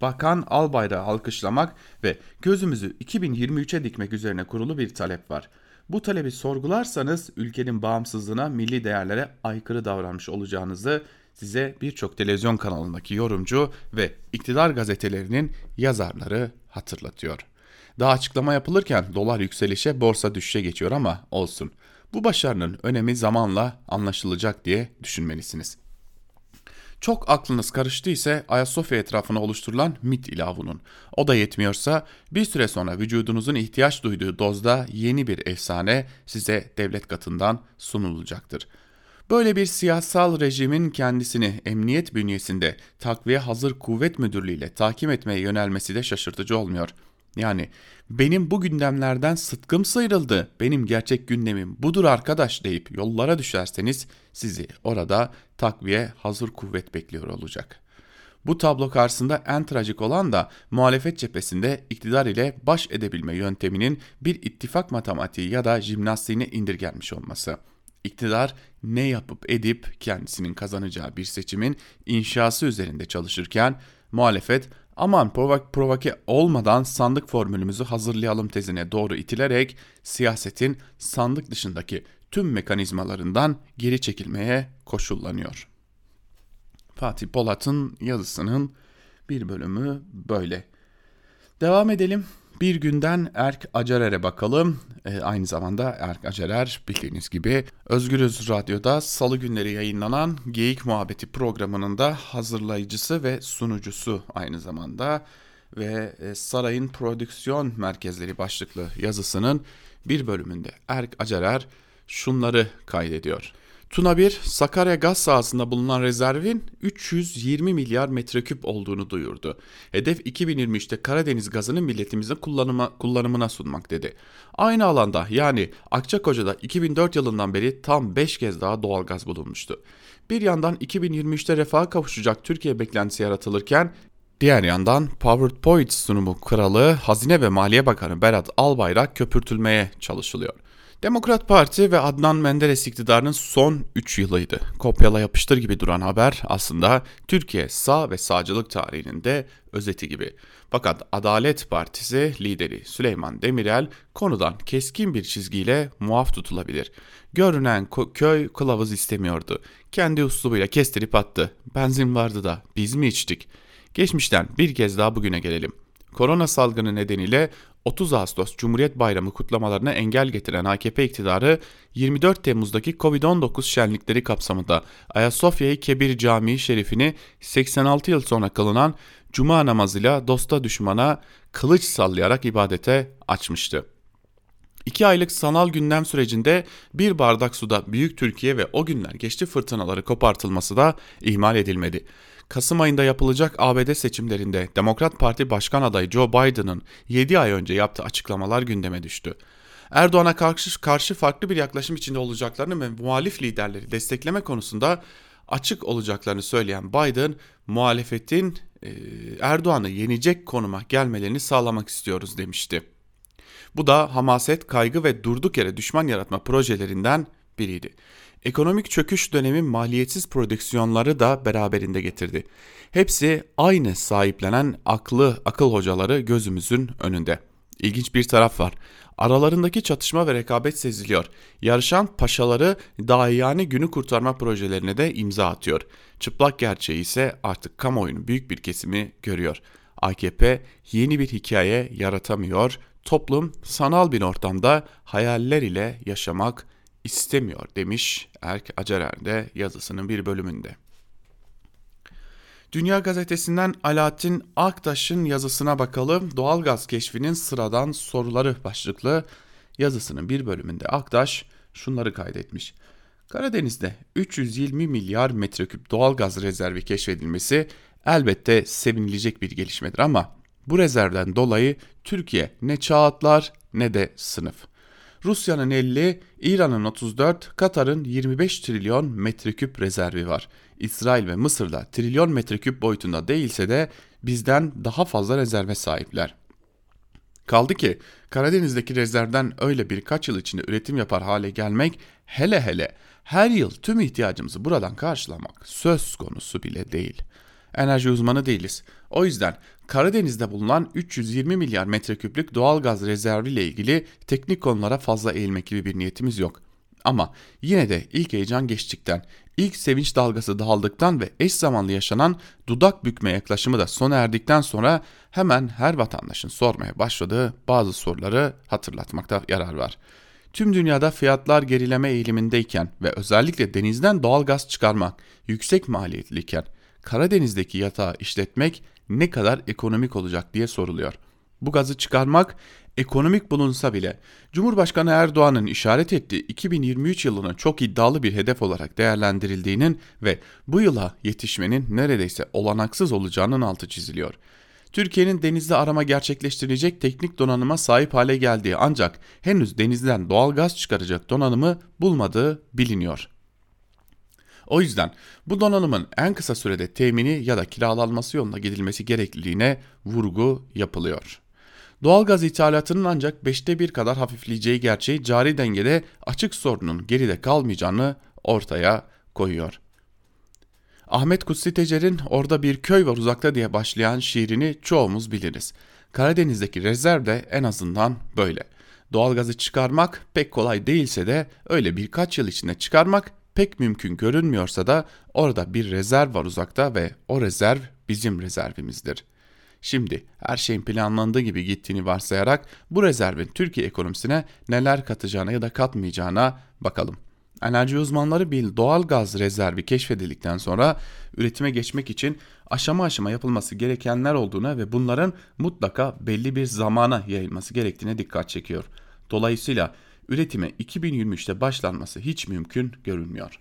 Bakan Albayrak'ı alkışlamak ve gözümüzü 2023'e dikmek üzerine kurulu bir talep var. Bu talebi sorgularsanız ülkenin bağımsızlığına, milli değerlere aykırı davranmış olacağınızı size birçok televizyon kanalındaki yorumcu ve iktidar gazetelerinin yazarları hatırlatıyor. Daha açıklama yapılırken dolar yükselişe, borsa düşüşe geçiyor ama olsun. Bu başarının önemi zamanla anlaşılacak diye düşünmelisiniz. Çok aklınız karıştıysa Ayasofya etrafına oluşturulan mit ilavunun. O da yetmiyorsa bir süre sonra vücudunuzun ihtiyaç duyduğu dozda yeni bir efsane size devlet katından sunulacaktır. Böyle bir siyasal rejimin kendisini emniyet bünyesinde takviye hazır kuvvet müdürlüğü ile takip etmeye yönelmesi de şaşırtıcı olmuyor. Yani benim bu gündemlerden sıtkım sıyrıldı, benim gerçek gündemim budur arkadaş deyip yollara düşerseniz sizi orada takviye hazır kuvvet bekliyor olacak. Bu tablo karşısında en trajik olan da muhalefet cephesinde iktidar ile baş edebilme yönteminin bir ittifak matematiği ya da jimnastiğine indirgenmiş olması. İktidar ne yapıp edip kendisinin kazanacağı bir seçimin inşası üzerinde çalışırken muhalefet aman provok provoke olmadan sandık formülümüzü hazırlayalım tezine doğru itilerek siyasetin sandık dışındaki tüm mekanizmalarından geri çekilmeye koşullanıyor. Fatih Polat'ın yazısının bir bölümü böyle. Devam edelim. Bir günden Erk Acerer'e bakalım. E, aynı zamanda Erk Acerer bildiğiniz gibi Özgürüz Radyo'da salı günleri yayınlanan Geyik Muhabbeti programının da hazırlayıcısı ve sunucusu aynı zamanda ve e, Sarayın Prodüksiyon Merkezleri başlıklı yazısının bir bölümünde Erk Acerer şunları kaydediyor. Tuna 1, Sakarya gaz sahasında bulunan rezervin 320 milyar metreküp olduğunu duyurdu. Hedef 2023'te Karadeniz gazını milletimizin kullanıma, kullanımına sunmak dedi. Aynı alanda yani Akçakoca'da 2004 yılından beri tam 5 kez daha doğal gaz bulunmuştu. Bir yandan 2023'te refaha kavuşacak Türkiye beklentisi yaratılırken Diğer yandan PowerPoint sunumu kralı Hazine ve Maliye Bakanı Berat Albayrak köpürtülmeye çalışılıyor. Demokrat Parti ve Adnan Menderes iktidarının son 3 yılıydı. Kopyala yapıştır gibi duran haber aslında Türkiye sağ ve sağcılık tarihinin de özeti gibi. Fakat Adalet Partisi lideri Süleyman Demirel konudan keskin bir çizgiyle muaf tutulabilir. Görünen köy kılavuz istemiyordu. Kendi uslubuyla kestirip attı. Benzin vardı da biz mi içtik? Geçmişten bir kez daha bugüne gelelim. Korona salgını nedeniyle 30 Ağustos Cumhuriyet Bayramı kutlamalarına engel getiren AKP iktidarı 24 Temmuz'daki Covid-19 şenlikleri kapsamında Ayasofya-i Kebir Camii Şerifini 86 yıl sonra kılınan Cuma namazıyla dosta düşmana kılıç sallayarak ibadete açmıştı. İki aylık sanal gündem sürecinde bir bardak suda Büyük Türkiye ve o günler geçti fırtınaları kopartılması da ihmal edilmedi. Kasım ayında yapılacak ABD seçimlerinde Demokrat Parti Başkan adayı Joe Biden'ın 7 ay önce yaptığı açıklamalar gündeme düştü. Erdoğan'a karşı, karşı farklı bir yaklaşım içinde olacaklarını ve muhalif liderleri destekleme konusunda açık olacaklarını söyleyen Biden, muhalefetin e, Erdoğan'ı yenecek konuma gelmelerini sağlamak istiyoruz demişti. Bu da hamaset, kaygı ve durduk yere düşman yaratma projelerinden biriydi. Ekonomik çöküş dönemi maliyetsiz prodüksiyonları da beraberinde getirdi. Hepsi aynı sahiplenen aklı akıl hocaları gözümüzün önünde. İlginç bir taraf var. Aralarındaki çatışma ve rekabet seziliyor. Yarışan paşaları dahiyane günü kurtarma projelerine de imza atıyor. Çıplak gerçeği ise artık kamuoyunun büyük bir kesimi görüyor. AKP yeni bir hikaye yaratamıyor. Toplum sanal bir ortamda hayaller ile yaşamak istemiyor demiş Erk Acerer de yazısının bir bölümünde. Dünya Gazetesi'nden Alaaddin Aktaş'ın yazısına bakalım. Doğalgaz keşfinin sıradan soruları başlıklı yazısının bir bölümünde Aktaş şunları kaydetmiş. Karadeniz'de 320 milyar metreküp doğalgaz rezervi keşfedilmesi elbette sevinilecek bir gelişmedir ama bu rezervden dolayı Türkiye ne çağ atlar ne de sınıf. Rusya'nın 50, İran'ın 34, Katar'ın 25 trilyon metreküp rezervi var. İsrail ve Mısır'da trilyon metreküp boyutunda değilse de bizden daha fazla rezerve sahipler. Kaldı ki Karadeniz'deki rezervden öyle birkaç yıl içinde üretim yapar hale gelmek hele hele her yıl tüm ihtiyacımızı buradan karşılamak söz konusu bile değil. Enerji uzmanı değiliz. O yüzden Karadeniz'de bulunan 320 milyar metreküplük doğal gaz rezervi ile ilgili teknik konulara fazla eğilmek gibi bir niyetimiz yok. Ama yine de ilk heyecan geçtikten, ilk sevinç dalgası dağıldıktan ve eş zamanlı yaşanan dudak bükme yaklaşımı da sona erdikten sonra hemen her vatandaşın sormaya başladığı bazı soruları hatırlatmakta yarar var. Tüm dünyada fiyatlar gerileme eğilimindeyken ve özellikle denizden doğal gaz çıkarmak yüksek maliyetliyken Karadeniz'deki yatağı işletmek ne kadar ekonomik olacak diye soruluyor. Bu gazı çıkarmak ekonomik bulunsa bile Cumhurbaşkanı Erdoğan'ın işaret ettiği 2023 yılının çok iddialı bir hedef olarak değerlendirildiğinin ve bu yıla yetişmenin neredeyse olanaksız olacağının altı çiziliyor. Türkiye'nin denizde arama gerçekleştirecek teknik donanıma sahip hale geldiği ancak henüz denizden doğal gaz çıkaracak donanımı bulmadığı biliniyor. O yüzden bu donanımın en kısa sürede temini ya da kiralanması yoluna gidilmesi gerekliliğine vurgu yapılıyor. Doğalgaz ithalatının ancak beşte bir kadar hafifleyeceği gerçeği cari dengede açık sorunun geride kalmayacağını ortaya koyuyor. Ahmet Kutsi Tecer'in orada bir köy var uzakta diye başlayan şiirini çoğumuz biliriz. Karadeniz'deki rezerv de en azından böyle. Doğalgazı çıkarmak pek kolay değilse de öyle birkaç yıl içinde çıkarmak pek mümkün görünmüyorsa da orada bir rezerv var uzakta ve o rezerv bizim rezervimizdir. Şimdi her şeyin planlandığı gibi gittiğini varsayarak bu rezervin Türkiye ekonomisine neler katacağına ya da katmayacağına bakalım. Enerji uzmanları bir doğal gaz rezervi keşfedildikten sonra üretime geçmek için aşama aşama yapılması gerekenler olduğuna ve bunların mutlaka belli bir zamana yayılması gerektiğine dikkat çekiyor. Dolayısıyla üretime 2023'te başlanması hiç mümkün görünmüyor.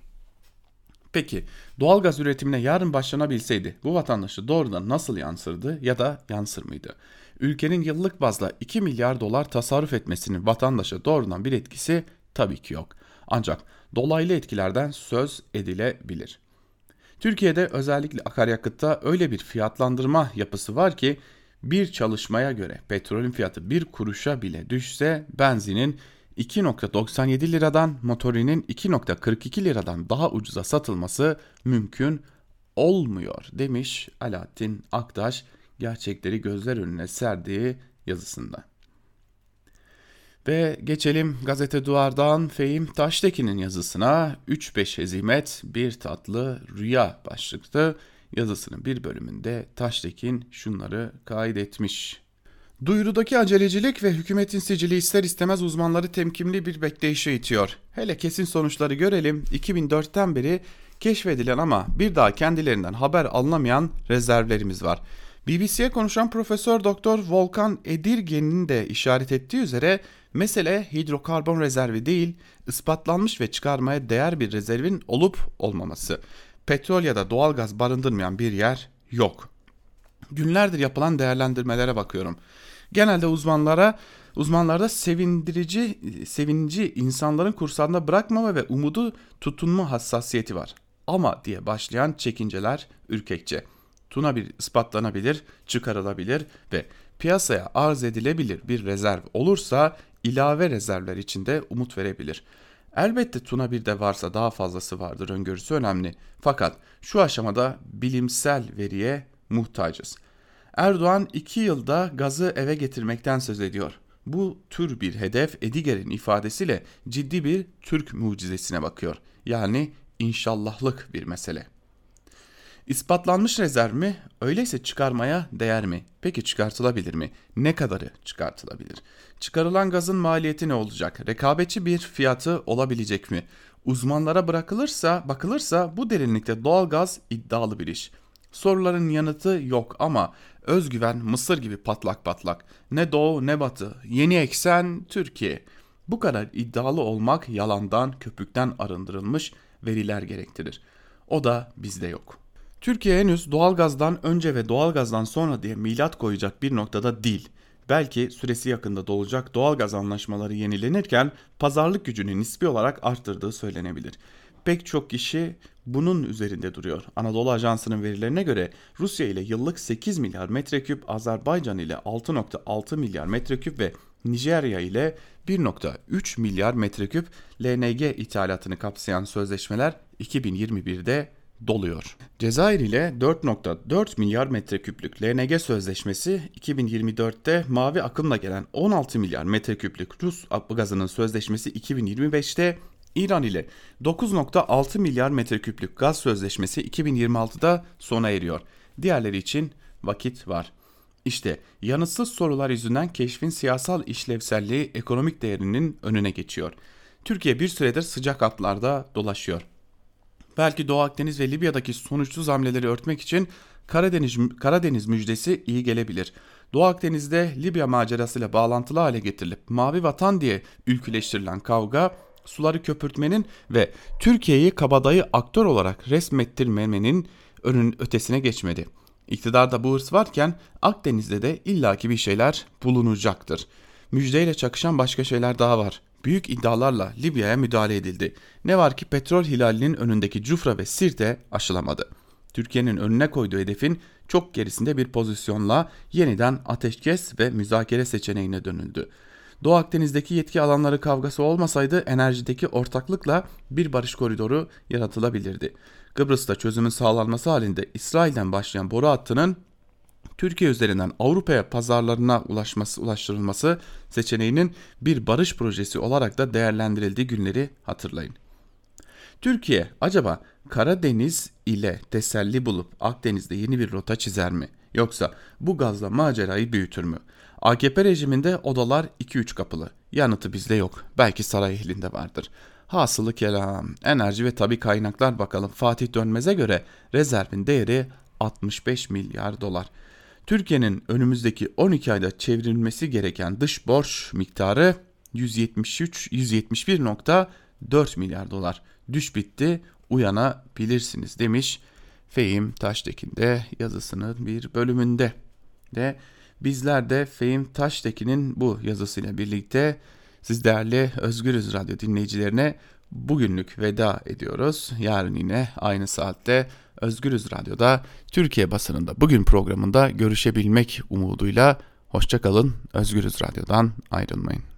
Peki doğalgaz üretimine yarın başlanabilseydi bu vatandaşı doğrudan nasıl yansırdı ya da yansır mıydı? Ülkenin yıllık bazda 2 milyar dolar tasarruf etmesinin vatandaşa doğrudan bir etkisi tabii ki yok. Ancak dolaylı etkilerden söz edilebilir. Türkiye'de özellikle akaryakıtta öyle bir fiyatlandırma yapısı var ki bir çalışmaya göre petrolün fiyatı bir kuruşa bile düşse benzinin 2.97 liradan motorinin 2.42 liradan daha ucuza satılması mümkün olmuyor demiş Alaaddin Aktaş gerçekleri gözler önüne serdiği yazısında. Ve geçelim gazete duvardan Fehim Taştekin'in yazısına 3-5 hezimet bir tatlı rüya başlıklı yazısının bir bölümünde Taştekin şunları kaydetmiş. Duyurudaki acelecilik ve hükümetin sicili ister istemez uzmanları temkinli bir bekleyişe itiyor. Hele kesin sonuçları görelim 2004'ten beri keşfedilen ama bir daha kendilerinden haber alınamayan rezervlerimiz var. BBC'ye konuşan Profesör Doktor Volkan Edirgen'in de işaret ettiği üzere mesele hidrokarbon rezervi değil, ispatlanmış ve çıkarmaya değer bir rezervin olup olmaması. Petrol ya da doğalgaz barındırmayan bir yer yok. Günlerdir yapılan değerlendirmelere bakıyorum. Genelde uzmanlara uzmanlarda sevindirici sevinci insanların kursağında bırakmama ve umudu tutunma hassasiyeti var. Ama diye başlayan çekinceler ürkekçe. Tuna bir ispatlanabilir, çıkarılabilir ve piyasaya arz edilebilir bir rezerv olursa ilave rezervler içinde umut verebilir. Elbette Tuna bir de varsa daha fazlası vardır öngörüsü önemli. Fakat şu aşamada bilimsel veriye muhtacız. Erdoğan iki yılda gazı eve getirmekten söz ediyor. Bu tür bir hedef Ediger'in ifadesiyle ciddi bir Türk mucizesine bakıyor. Yani inşallahlık bir mesele. İspatlanmış rezerv mi? Öyleyse çıkarmaya değer mi? Peki çıkartılabilir mi? Ne kadarı çıkartılabilir? Çıkarılan gazın maliyeti ne olacak? Rekabetçi bir fiyatı olabilecek mi? Uzmanlara bırakılırsa, bakılırsa bu derinlikte doğal gaz iddialı bir iş. Soruların yanıtı yok ama özgüven Mısır gibi patlak patlak. Ne doğu ne batı. Yeni eksen Türkiye. Bu kadar iddialı olmak yalandan, köpükten arındırılmış veriler gerektirir. O da bizde yok. Türkiye henüz doğalgazdan önce ve doğalgazdan sonra diye milat koyacak bir noktada değil. Belki süresi yakında dolacak doğalgaz anlaşmaları yenilenirken pazarlık gücünü nispi olarak arttırdığı söylenebilir pek çok kişi bunun üzerinde duruyor. Anadolu Ajansı'nın verilerine göre Rusya ile yıllık 8 milyar metreküp, Azerbaycan ile 6.6 milyar metreküp ve Nijerya ile 1.3 milyar metreküp LNG ithalatını kapsayan sözleşmeler 2021'de doluyor. Cezayir ile 4.4 milyar metreküplük LNG sözleşmesi 2024'te mavi akımla gelen 16 milyar metreküplük Rus gazının sözleşmesi 2025'te İran ile 9.6 milyar metreküplük gaz sözleşmesi 2026'da sona eriyor. Diğerleri için vakit var. İşte yanıtsız sorular yüzünden keşfin siyasal işlevselliği ekonomik değerinin önüne geçiyor. Türkiye bir süredir sıcak hatlarda dolaşıyor. Belki Doğu Akdeniz ve Libya'daki sonuçsuz hamleleri örtmek için Karadeniz, Karadeniz müjdesi iyi gelebilir. Doğu Akdeniz'de Libya macerasıyla bağlantılı hale getirilip Mavi Vatan diye ülküleştirilen kavga suları köpürtmenin ve Türkiye'yi kabadayı aktör olarak resmettirmemenin önün ötesine geçmedi. İktidarda bu hırs varken Akdeniz'de de illaki bir şeyler bulunacaktır. Müjdeyle çakışan başka şeyler daha var. Büyük iddialarla Libya'ya müdahale edildi. Ne var ki petrol hilalinin önündeki Cufra ve Sirte aşılamadı. Türkiye'nin önüne koyduğu hedefin çok gerisinde bir pozisyonla yeniden ateşkes ve müzakere seçeneğine dönüldü. Doğu Akdeniz'deki yetki alanları kavgası olmasaydı enerjideki ortaklıkla bir barış koridoru yaratılabilirdi. Kıbrıs'ta çözümün sağlanması halinde İsrail'den başlayan boru hattının Türkiye üzerinden Avrupa'ya pazarlarına ulaşması, ulaştırılması seçeneğinin bir barış projesi olarak da değerlendirildiği günleri hatırlayın. Türkiye acaba Karadeniz ile teselli bulup Akdeniz'de yeni bir rota çizer mi? Yoksa bu gazla macerayı büyütür mü? AKP rejiminde odalar 2-3 kapılı. Yanıtı bizde yok. Belki saray ehlinde vardır. Hasılı kelam, enerji ve tabi kaynaklar bakalım Fatih Dönmez'e göre rezervin değeri 65 milyar dolar. Türkiye'nin önümüzdeki 12 ayda çevrilmesi gereken dış borç miktarı 173 171.4 milyar dolar. Düş bitti, uyanabilirsiniz demiş Fehim Taştekin de yazısının bir bölümünde. De bizler de Fehim Taştekin'in bu yazısıyla birlikte siz değerli Özgürüz Radyo dinleyicilerine bugünlük veda ediyoruz. Yarın yine aynı saatte Özgürüz Radyo'da Türkiye basınında bugün programında görüşebilmek umuduyla hoşçakalın Özgürüz Radyo'dan ayrılmayın.